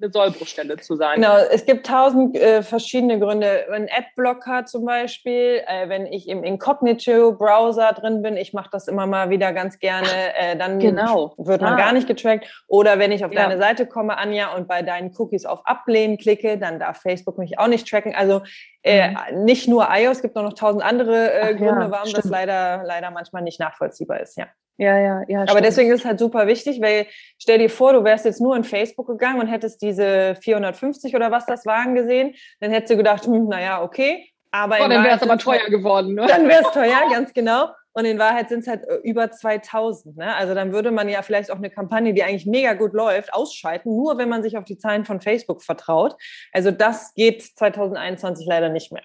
eine Sollbruchstelle zu sein. Genau, es gibt tausend äh, verschiedene Gründe. Ein Adblocker zum Beispiel, äh, wenn ich im Incognito-Browser drin bin, ich mache das immer mal wieder ganz gerne, äh, dann genau. wird man ah. gar nicht getrackt. Oder wenn ich auf ja. deine Seite komme, Anja, und bei deinen Cookies auf Ablehnen klicke, dann darf Facebook mich auch nicht tracken. Also äh, mhm. nicht nur iOS, es gibt auch noch tausend andere äh, Gründe, ja, warum stimmt. das leider, leider manchmal nicht nachvollziehbar ist, ja. Ja, ja, ja. Aber deswegen ist es halt super wichtig, weil stell dir vor, du wärst jetzt nur in Facebook gegangen und hättest diese 450 oder was das waren gesehen, dann hättest du gedacht, hm, naja, okay. Aber oh, dann wäre es aber teuer halt, geworden, ne? Dann wäre es teuer, ganz genau. Und in Wahrheit sind es halt äh, über 2000. Ne? Also dann würde man ja vielleicht auch eine Kampagne, die eigentlich mega gut läuft, ausschalten, nur wenn man sich auf die Zahlen von Facebook vertraut. Also das geht 2021 leider nicht mehr.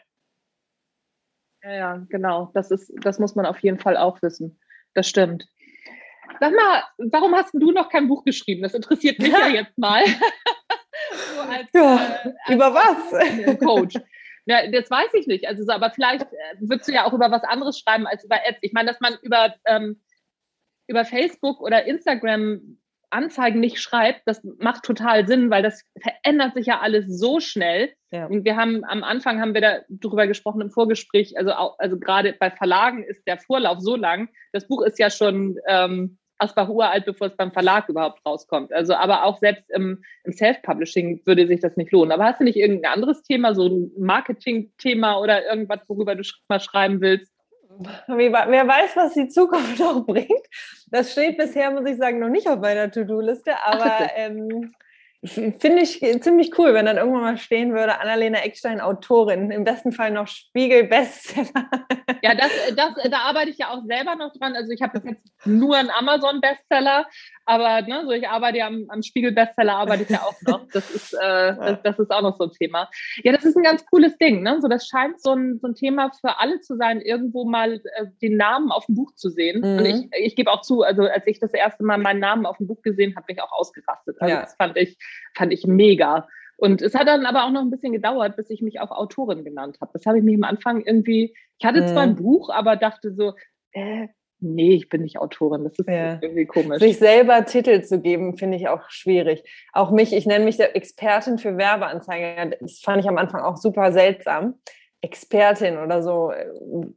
Ja, ja, genau. Das ist, das muss man auf jeden Fall auch wissen. Das stimmt. Sag mal, warum hast du noch kein Buch geschrieben? Das interessiert mich ja jetzt mal. so als, ja, äh, als über was? Coach. Ja, das weiß ich nicht. Also, aber vielleicht äh, würdest du ja auch über was anderes schreiben als über Ads. Ich meine, dass man über, ähm, über Facebook oder Instagram Anzeigen nicht schreibt, das macht total Sinn, weil das verändert sich ja alles so schnell. Ja. Und wir haben am Anfang haben wir da drüber gesprochen im Vorgespräch, also auch, also gerade bei Verlagen ist der Vorlauf so lang. Das Buch ist ja schon ähm, Asbach uralt, bevor es beim Verlag überhaupt rauskommt. Also aber auch selbst im, im Self-Publishing würde sich das nicht lohnen. Aber hast du nicht irgendein anderes Thema, so ein Marketing-Thema oder irgendwas, worüber du mal schreiben willst? Wer weiß, was die Zukunft noch bringt. Das steht bisher, muss ich sagen, noch nicht auf meiner To-Do-Liste, aber ähm, Finde ich ziemlich cool, wenn dann irgendwann mal stehen würde, Annalena Eckstein, Autorin, im besten Fall noch Spiegel-Bestseller. Ja, das, das, da arbeite ich ja auch selber noch dran. Also ich habe bis jetzt nur einen Amazon-Bestseller, aber ne, so ich arbeite ja am, am Spiegel-Bestseller, arbeite ich ja auch noch. Das ist, äh, das, das, ist auch noch so ein Thema. Ja, das ist ein ganz cooles Ding. Ne? So, das scheint so ein, so ein Thema für alle zu sein, irgendwo mal äh, den Namen auf dem Buch zu sehen. Mhm. Und ich, ich gebe auch zu, also als ich das erste Mal meinen Namen auf dem Buch gesehen habe, bin ich auch ausgerastet. Also ja. das fand ich, fand ich mega. Und es hat dann aber auch noch ein bisschen gedauert, bis ich mich auch Autorin genannt habe. Das habe ich mich am Anfang irgendwie, ich hatte zwar ein mhm. Buch, aber dachte so, äh, nee, ich bin nicht Autorin. Das ist ja. irgendwie komisch. Sich selber Titel zu geben, finde ich auch schwierig. Auch mich, ich nenne mich der Expertin für Werbeanzeigen. Das fand ich am Anfang auch super seltsam. Expertin oder so, äh,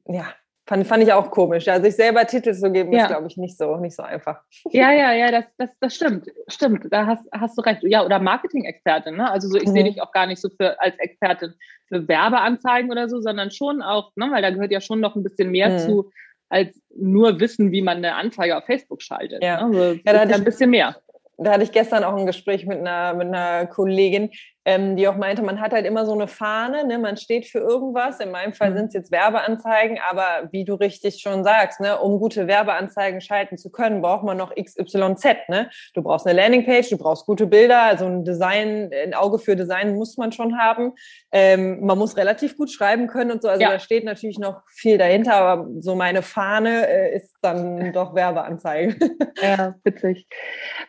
ja, Fand, fand ich auch komisch. Ja, sich selber Titel zu geben, ja. ist, glaube ich, nicht so, nicht so einfach. Ja, ja, ja, das, das, das stimmt. Stimmt, da hast, hast du recht. Ja, oder Marketing-Expertin, ne? Also so, ich mhm. sehe dich auch gar nicht so für, als Expertin für Werbeanzeigen oder so, sondern schon auch, ne, weil da gehört ja schon noch ein bisschen mehr mhm. zu, als nur wissen, wie man eine Anzeige auf Facebook schaltet. Ja, ne? also, ja da hatte ein bisschen mehr da hatte ich gestern auch ein Gespräch mit einer, mit einer Kollegin, ähm, die auch meinte, man hat halt immer so eine Fahne, ne? man steht für irgendwas. In meinem Fall mhm. sind es jetzt Werbeanzeigen, aber wie du richtig schon sagst, ne? um gute Werbeanzeigen schalten zu können, braucht man noch XYZ. Ne? Du brauchst eine Landingpage, du brauchst gute Bilder, also ein Design, ein Auge für Design muss man schon haben. Ähm, man muss relativ gut schreiben können und so. Also ja. da steht natürlich noch viel dahinter, aber so meine Fahne äh, ist dann doch Werbeanzeigen. Ja, witzig.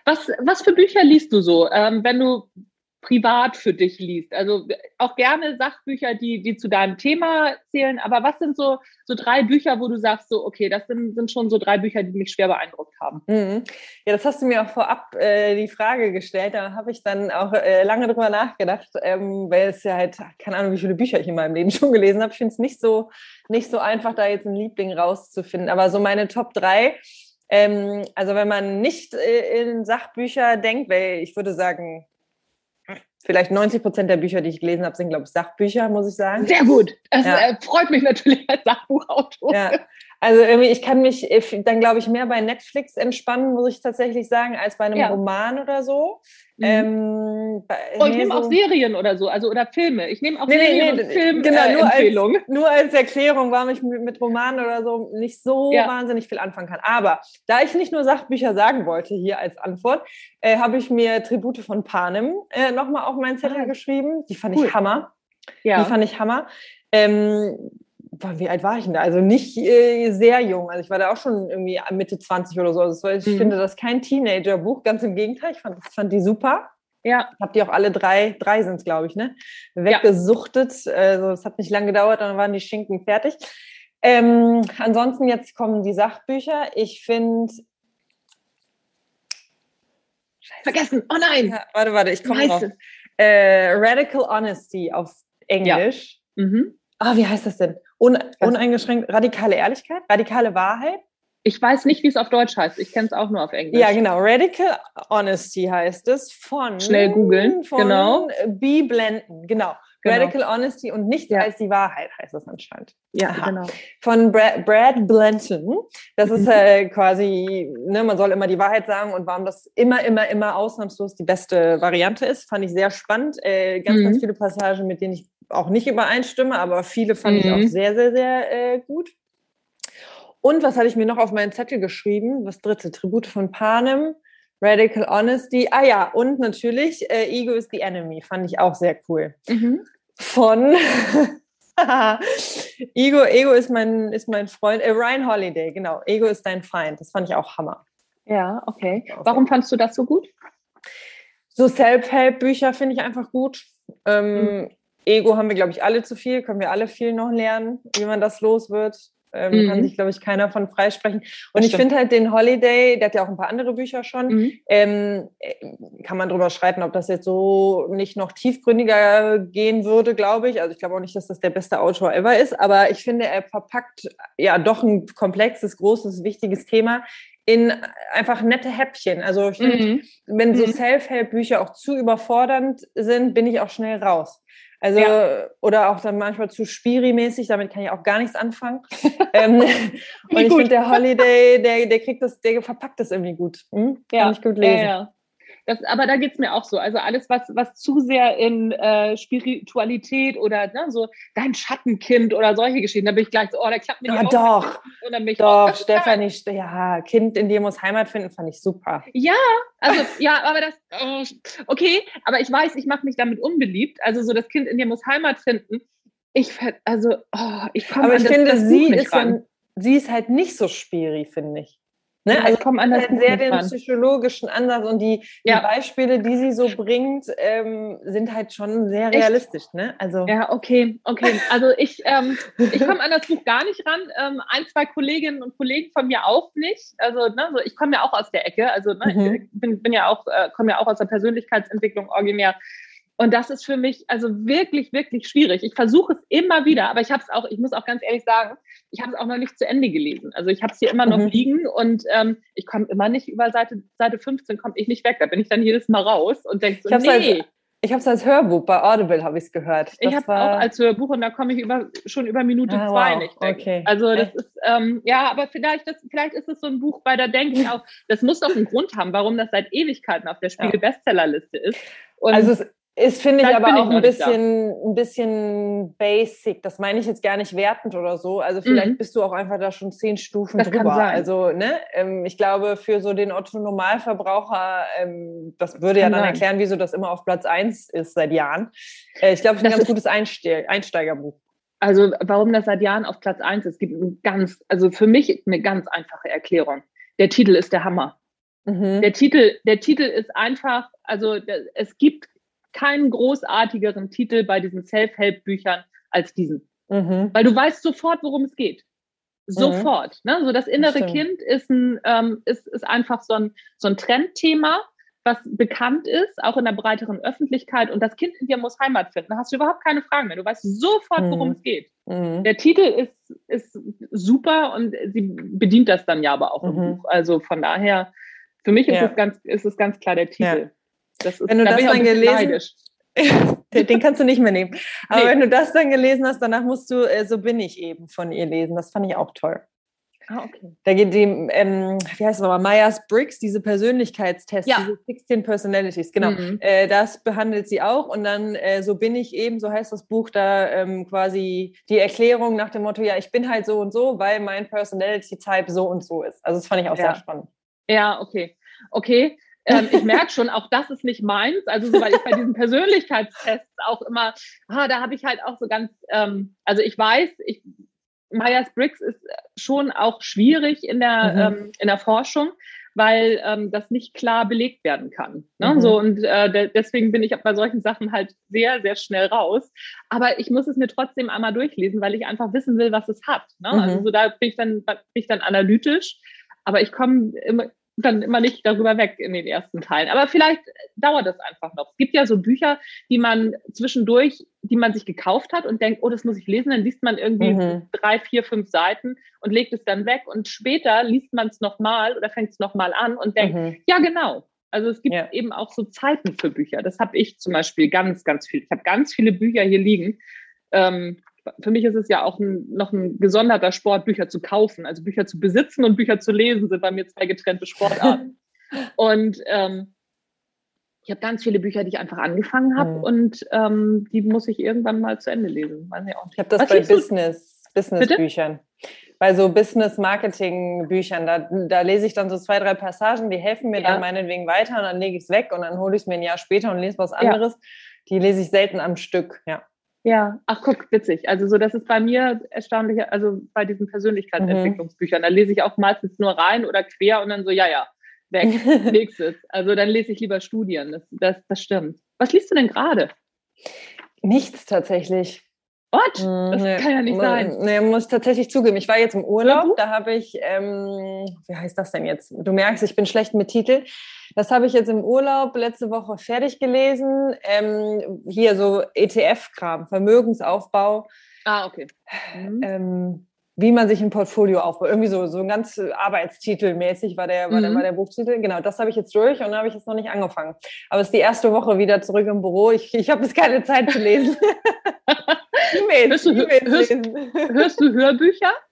Was, was für Bücher liest du so? Ähm, wenn du privat für dich liest. Also auch gerne Sachbücher, die, die zu deinem Thema zählen. Aber was sind so, so drei Bücher, wo du sagst, so, okay, das sind, sind schon so drei Bücher, die mich schwer beeindruckt haben? Mhm. Ja, das hast du mir auch vorab äh, die Frage gestellt. Da habe ich dann auch äh, lange drüber nachgedacht, ähm, weil es ja halt, keine Ahnung, wie viele Bücher ich in meinem Leben schon gelesen habe. Ich finde es nicht so, nicht so einfach, da jetzt einen Liebling rauszufinden. Aber so meine Top drei. Ähm, also wenn man nicht äh, in Sachbücher denkt, weil ich würde sagen, vielleicht 90 Prozent der Bücher, die ich gelesen habe, sind, glaube ich, Sachbücher, muss ich sagen. Sehr gut. Das ja. äh, freut mich natürlich als Sachbuchautor. Ja. Also irgendwie, ich kann mich äh, dann, glaube ich, mehr bei Netflix entspannen, muss ich tatsächlich sagen, als bei einem ja. Roman oder so. Mhm. Ähm, bei, oh, ich nehme so auch Serien oder so, also oder Filme. Ich nehme auch nee, Serien nee, nee, und Film genau, äh, nur, als, nur als Erklärung, warum ich mit, mit Romanen oder so nicht so ja. wahnsinnig viel anfangen kann. Aber da ich nicht nur Sachbücher sagen wollte hier als Antwort, äh, habe ich mir Tribute von Panem äh, nochmal auf meinen Zettel ah. geschrieben. Die fand cool. ich Hammer. Ja. Die fand ich Hammer. Ähm, wie alt war ich denn da? Also nicht äh, sehr jung. Also ich war da auch schon irgendwie Mitte 20 oder so. Also ich mhm. finde das kein Teenager-Buch, ganz im Gegenteil. Ich fand, fand die super. Ja. Hab die auch alle drei, drei sind es, glaube ich, ne? Weggesuchtet. Ja. Also es hat nicht lange gedauert, dann waren die Schinken fertig. Ähm, ansonsten jetzt kommen die Sachbücher. Ich finde. Vergessen. Oh nein. Ja, warte, warte, ich komme drauf. Äh, Radical Honesty auf Englisch. Ja. Mhm. Ah, wie heißt das denn? Un uneingeschränkt radikale Ehrlichkeit, radikale Wahrheit. Ich weiß nicht, wie es auf Deutsch heißt. Ich kenne es auch nur auf Englisch. Ja, genau. Radical Honesty heißt es von. Schnell googeln. Genau. B. Blenden. Genau. Genau. Radical Honesty und nichts ja. als die Wahrheit heißt das anscheinend. Ja, Aha. genau. Von Brad, Brad Blanton. Das ist äh, quasi, ne, man soll immer die Wahrheit sagen und warum das immer, immer, immer ausnahmslos die beste Variante ist, fand ich sehr spannend. Äh, ganz, mhm. ganz viele Passagen, mit denen ich auch nicht übereinstimme, aber viele fand mhm. ich auch mhm. sehr, sehr, sehr äh, gut. Und was hatte ich mir noch auf meinen Zettel geschrieben? Das dritte, Tribute von Panem, Radical Honesty. Ah ja, und natürlich äh, Ego is the Enemy, fand ich auch sehr cool. Mhm. Von Ego, Ego ist mein, ist mein Freund, äh, Ryan Holiday, genau. Ego ist dein Feind. Das fand ich auch Hammer. Ja, okay. Warum fandst du das so gut? So Self-Help-Bücher finde ich einfach gut. Ähm, mhm. Ego haben wir, glaube ich, alle zu viel, können wir alle viel noch lernen, wie man das los wird. Ähm, mhm. Kann sich, glaube ich, keiner von freisprechen. Und ich finde halt den Holiday, der hat ja auch ein paar andere Bücher schon, mhm. ähm, äh, kann man drüber schreiten, ob das jetzt so nicht noch tiefgründiger gehen würde, glaube ich. Also ich glaube auch nicht, dass das der beste Autor ever ist, aber ich finde, er verpackt ja doch ein komplexes, großes, wichtiges Thema in einfach nette Häppchen. Also ich finde, mhm. wenn so mhm. Self-Help-Bücher auch zu überfordernd sind, bin ich auch schnell raus. Also, ja. oder auch dann manchmal zu Spiri-mäßig, damit kann ich auch gar nichts anfangen. ähm, und ich finde, der Holiday, der, der kriegt das, der verpackt das irgendwie gut. Hm? Ja. Kann ich gut lesen. Ja, ja. Das, aber da geht's mir auch so. Also alles, was, was zu sehr in äh, Spiritualität oder ne, so dein Schattenkind oder solche Geschichten, da bin ich gleich so, oh, der klappt mir nicht. Ja, doch. doch, Stefanie, ja, Kind in dir muss Heimat finden, fand ich super. Ja, also ja, aber das, oh, okay, aber ich weiß, ich mache mich damit unbeliebt. Also so das Kind in dir muss Heimat finden. Ich, also, oh, ich komme Aber ich das, finde, das sie ist, ja, sie ist halt nicht so spiri, finde ich. Ne? Also kommen anders halt sehr den psychologischen Ansatz und die, ja. die, Beispiele, die sie so bringt, ähm, sind halt schon sehr realistisch. Ne? Also ja, okay, okay. Also ich, ähm, ich komme an das Buch gar nicht ran. Ähm, ein, zwei Kolleginnen und Kollegen von mir auch nicht. Also ne, so, ich komme ja auch aus der Ecke. Also ne, mhm. ich bin, bin ja auch, äh, komme ja auch aus der Persönlichkeitsentwicklung originär. Und das ist für mich also wirklich, wirklich schwierig. Ich versuche es immer wieder, aber ich habe es auch, ich muss auch ganz ehrlich sagen, ich habe es auch noch nicht zu Ende gelesen. Also ich habe es hier immer noch mhm. liegen und ähm, ich komme immer nicht über Seite, Seite 15, komme ich nicht weg. Da bin ich dann jedes Mal raus und denke so, ich nee. Als, ich habe es als Hörbuch, bei Audible habe ich es gehört. Das ich habe es auch als Hörbuch und da komme ich über, schon über Minute ah, zwei wow. nicht weg. Okay. Also das ist, ähm, ja, aber vielleicht, das, vielleicht ist es so ein Buch, bei da denke ich auch, das muss doch einen Grund haben, warum das seit Ewigkeiten auf der Spiegel-Bestsellerliste ist. Und also es, Ist, finde ich, aber auch ein bisschen, ein bisschen basic. Das meine ich jetzt gar nicht wertend oder so. Also vielleicht mhm. bist du auch einfach da schon zehn Stufen das drüber. Also, ne, ähm, ich glaube, für so den Otto-Normalverbraucher, ähm, das würde kann ja dann sein. erklären, wieso das immer auf Platz 1 ist seit Jahren. Äh, ich glaube, es ist ein ganz gutes Einste Einsteigerbuch. Also, warum das seit Jahren auf Platz 1 ist, es gibt ein ganz, also für mich eine ganz einfache Erklärung. Der Titel ist der Hammer. Mhm. Der Titel, der Titel ist einfach, also es gibt keinen großartigeren Titel bei diesen Self-Help-Büchern als diesen. Mhm. Weil du weißt sofort, worum es geht. Sofort. Mhm. Ne? So das innere das Kind ist, ein, ähm, ist, ist einfach so ein, so ein Trendthema, was bekannt ist, auch in der breiteren Öffentlichkeit. Und das Kind in dir muss Heimat finden. Da hast du überhaupt keine Fragen mehr. Du weißt sofort, worum mhm. es geht. Mhm. Der Titel ist, ist super und sie bedient das dann ja aber auch im mhm. Buch. Also von daher, für mich ist, ja. es, ganz, ist es ganz klar der Titel. Das ist, wenn du da das dann gelesen den, den, kannst du nicht mehr nehmen. Aber nee. wenn du das dann gelesen hast, danach musst du äh, So bin ich eben von ihr lesen. Das fand ich auch toll. Ah, okay. Da geht die, ähm, wie heißt es nochmal, Myers-Briggs, diese Persönlichkeitstests, ja. diese 16 Personalities, genau. Mhm. Äh, das behandelt sie auch und dann äh, So bin ich eben, so heißt das Buch, da ähm, quasi die Erklärung nach dem Motto, ja, ich bin halt so und so, weil mein Personality-Type so und so ist. Also das fand ich auch ja. sehr spannend. Ja, okay. Okay, ähm, ich merke schon, auch das ist nicht meins. Also, so, weil ich bei diesen Persönlichkeitstests auch immer, ah, da habe ich halt auch so ganz, ähm, also ich weiß, ich, Myers-Briggs ist schon auch schwierig in der, mhm. ähm, in der Forschung, weil ähm, das nicht klar belegt werden kann. Ne? Mhm. So, und äh, de deswegen bin ich bei solchen Sachen halt sehr, sehr schnell raus. Aber ich muss es mir trotzdem einmal durchlesen, weil ich einfach wissen will, was es hat. Ne? Also, mhm. Also so da bin ich dann, bin ich dann analytisch. Aber ich komme immer, dann immer nicht darüber weg in den ersten Teilen. Aber vielleicht dauert das einfach noch. Es gibt ja so Bücher, die man zwischendurch, die man sich gekauft hat und denkt, oh, das muss ich lesen. Dann liest man irgendwie mhm. drei, vier, fünf Seiten und legt es dann weg. Und später liest man es nochmal oder fängt es nochmal an und denkt, mhm. ja, genau. Also es gibt ja. eben auch so Zeiten für Bücher. Das habe ich zum Beispiel ganz, ganz viel. Ich habe ganz viele Bücher hier liegen. Ähm, für mich ist es ja auch ein, noch ein gesonderter Sport, Bücher zu kaufen. Also Bücher zu besitzen und Bücher zu lesen sind bei mir zwei getrennte Sportarten. und ähm, ich habe ganz viele Bücher, die ich einfach angefangen habe mhm. und ähm, die muss ich irgendwann mal zu Ende lesen. Ich habe das Was bei Business, Business-Büchern. Bei so Business-Marketing-Büchern, da, da lese ich dann so zwei, drei Passagen, die helfen mir ja. dann meinetwegen weiter und dann lege ich es weg und dann hole ich es mir ein Jahr später und lese was anderes. Ja. Die lese ich selten am Stück, ja. Ja, ach guck, witzig. Also so, das ist bei mir erstaunlich, also bei diesen Persönlichkeitsentwicklungsbüchern, mhm. da lese ich auch meistens nur rein oder quer und dann so, ja, ja, weg, nächstes. Also dann lese ich lieber Studien, das, das, das stimmt. Was liest du denn gerade? Nichts tatsächlich. What? Hm, das nee, kann ja nicht sein. Nee, muss ich tatsächlich zugeben. Ich war jetzt im Urlaub, da habe ich, ähm, wie heißt das denn jetzt? Du merkst, ich bin schlecht mit Titel. Das habe ich jetzt im Urlaub letzte Woche fertig gelesen. Ähm, hier so ETF-Kram, Vermögensaufbau. Ah, okay. Mhm. Ähm, wie man sich ein Portfolio aufbaut. Irgendwie so, so ein ganz Arbeitstitelmäßig war der, war, mhm. der, war der Buchtitel. Genau, das habe ich jetzt durch und habe ich jetzt noch nicht angefangen. Aber es ist die erste Woche wieder zurück im Büro. Ich, ich habe jetzt keine Zeit zu lesen. E-Mails, hörst, du, e hörst, hörst du Hörbücher?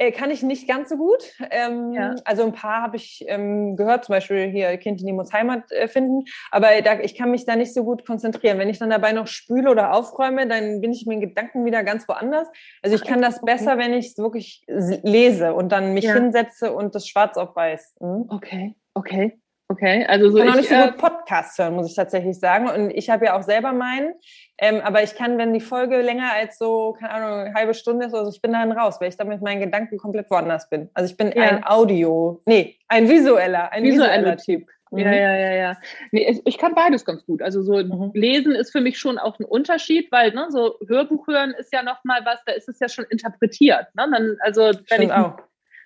Äh, kann ich nicht ganz so gut. Ähm, ja. Also ein paar habe ich ähm, gehört, zum Beispiel hier Kind in die muss Heimat äh, finden. Aber da, ich kann mich da nicht so gut konzentrieren. Wenn ich dann dabei noch spüle oder aufräume, dann bin ich mit den Gedanken wieder ganz woanders. Also ich kann das besser, wenn ich es wirklich lese und dann mich ja. hinsetze und das schwarz auf weiß. Mhm. Okay, okay. Okay, also so ich kann auch nicht so gut äh, Podcast hören, muss ich tatsächlich sagen. Und ich habe ja auch selber meinen, ähm, aber ich kann, wenn die Folge länger als so, keine Ahnung, eine halbe Stunde ist, also ich bin dann raus, weil ich dann mit meinen Gedanken komplett woanders bin. Also ich bin ja. ein Audio, nee, ein visueller, ein visueller, visueller Typ. Mhm. Ja, ja, ja, ja. Nee, ich kann beides ganz gut. Also so mhm. lesen ist für mich schon auch ein Unterschied, weil ne, so Hörbuch hören ist ja nochmal was, da ist es ja schon interpretiert. Ne? Dann, also wenn Stimmt ich auch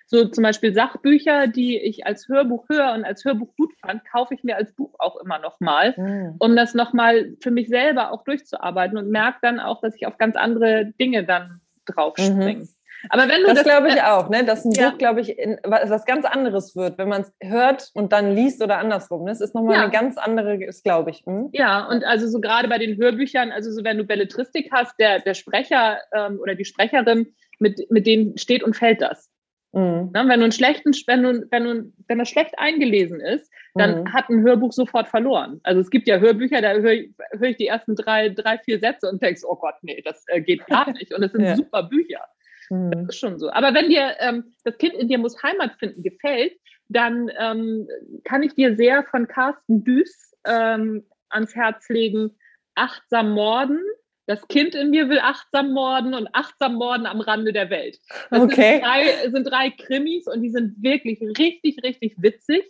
so zum Beispiel Sachbücher, die ich als Hörbuch höre und als Hörbuch gut fand, kaufe ich mir als Buch auch immer nochmal, mhm. um das nochmal für mich selber auch durchzuarbeiten und merke dann auch, dass ich auf ganz andere Dinge dann draufspringe. Mhm. Aber wenn du das, das glaube ich auch, ne, dass ein ja. Buch, glaube ich, in, was ganz anderes wird, wenn man es hört und dann liest oder andersrum. Das ist nochmal ja. eine ganz andere, ist glaube ich. Hm? Ja, und also so gerade bei den Hörbüchern, also so wenn du Belletristik hast, der der Sprecher ähm, oder die Sprecherin, mit mit denen steht und fällt das. Mhm. Na, wenn du einen schlechten, wenn du, wenn du, wenn das schlecht eingelesen ist, dann mhm. hat ein Hörbuch sofort verloren. Also es gibt ja Hörbücher, da höre ich, hör ich die ersten drei, drei, vier Sätze und denkst, oh Gott, nee, das äh, geht gar nicht. Und es sind ja. super Bücher. Mhm. Das ist schon so. Aber wenn dir ähm, das Kind in dir muss Heimat finden gefällt, dann ähm, kann ich dir sehr von Carsten Düß ähm, ans Herz legen, Achtsam Morden das Kind in mir will achtsam morden und achtsam morden am Rande der Welt. Das okay. sind, drei, sind drei Krimis und die sind wirklich richtig, richtig witzig.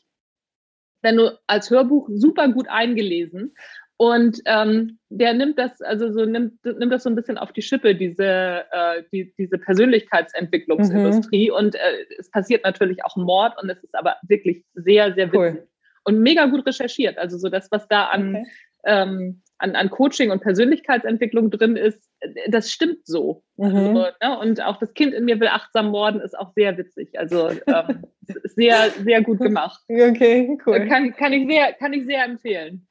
Wenn du als Hörbuch super gut eingelesen. Und ähm, der nimmt das, also so nimmt, nimmt das so ein bisschen auf die Schippe, diese, äh, die, diese Persönlichkeitsentwicklungsindustrie. Mhm. Und äh, es passiert natürlich auch Mord und es ist aber wirklich sehr, sehr witzig. Cool. Und mega gut recherchiert. Also so das, was da an okay. ähm, an, an Coaching und Persönlichkeitsentwicklung drin ist, das stimmt so. Mhm. Also, ne? Und auch das Kind in mir will achtsam morden, ist auch sehr witzig. Also ähm, sehr, sehr gut gemacht. Okay, cool. Kann, kann, ich, sehr, kann ich sehr empfehlen.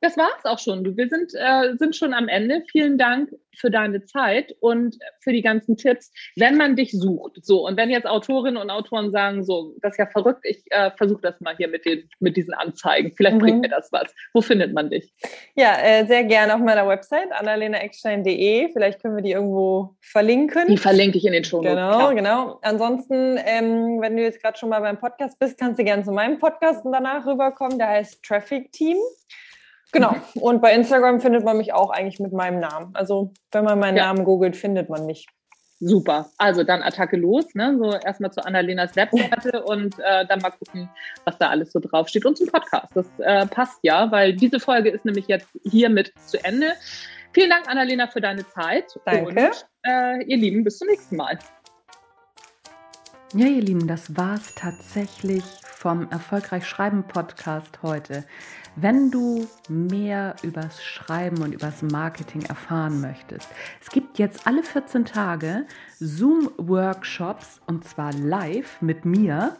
Das war es auch schon. Wir sind, äh, sind schon am Ende. Vielen Dank für deine Zeit und für die ganzen Tipps. Wenn man dich sucht, so und wenn jetzt Autorinnen und Autoren sagen, so, das ist ja verrückt, ich äh, versuche das mal hier mit, den, mit diesen Anzeigen. Vielleicht mhm. bringt mir das was. Wo findet man dich? Ja, äh, sehr gerne auf meiner Website, annalenaeckstein.de. Vielleicht können wir die irgendwo verlinken. Die verlinke ich in den Show Genau, genau. Ansonsten, ähm, wenn du jetzt gerade schon mal beim Podcast bist, kannst du gerne zu meinem Podcast danach rüberkommen. Der heißt Traffic Team. Genau. Und bei Instagram findet man mich auch eigentlich mit meinem Namen. Also wenn man meinen ja. Namen googelt, findet man mich. Super. Also dann Attacke los. Ne? So erstmal zu Annalenas Webseite und äh, dann mal gucken, was da alles so draufsteht. Und zum Podcast. Das äh, passt ja, weil diese Folge ist nämlich jetzt hiermit zu Ende. Vielen Dank, Annalena, für deine Zeit. Danke. Und äh, ihr Lieben, bis zum nächsten Mal. Ja, ihr Lieben, das war's tatsächlich vom Erfolgreich Schreiben Podcast heute. Wenn du mehr übers Schreiben und übers Marketing erfahren möchtest, es gibt jetzt alle 14 Tage Zoom-Workshops und zwar live mit mir,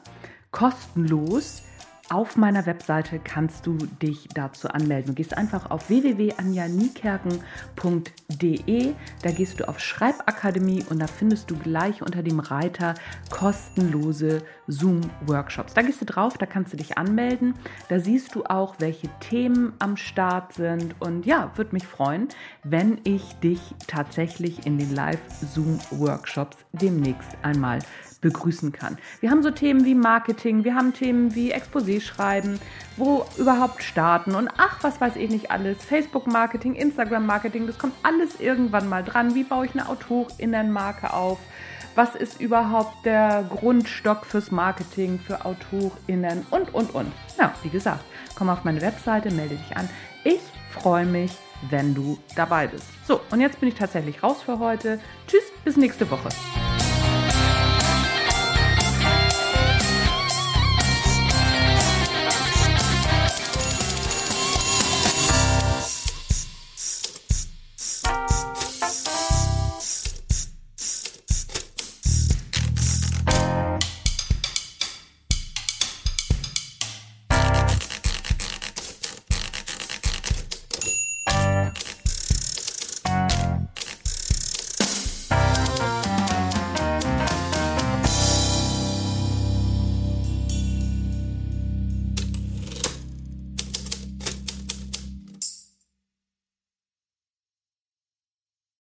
kostenlos auf meiner Webseite kannst du dich dazu anmelden. Du gehst einfach auf www.anjanikerken.de, da gehst du auf Schreibakademie und da findest du gleich unter dem Reiter kostenlose Zoom-Workshops. Da gehst du drauf, da kannst du dich anmelden. Da siehst du auch, welche Themen am Start sind. Und ja, würde mich freuen, wenn ich dich tatsächlich in den Live-Zoom-Workshops demnächst einmal begrüßen kann. Wir haben so Themen wie Marketing, wir haben Themen wie Exposé schreiben, wo überhaupt starten und ach, was weiß ich nicht alles, Facebook-Marketing, Instagram-Marketing, das kommt alles irgendwann mal dran. Wie baue ich eine Autorinnenmarke auf? Was ist überhaupt der Grundstock fürs Marketing, für AutorInnen und, und, und. Ja, wie gesagt, komm auf meine Webseite, melde dich an. Ich freue mich, wenn du dabei bist. So, und jetzt bin ich tatsächlich raus für heute. Tschüss, bis nächste Woche.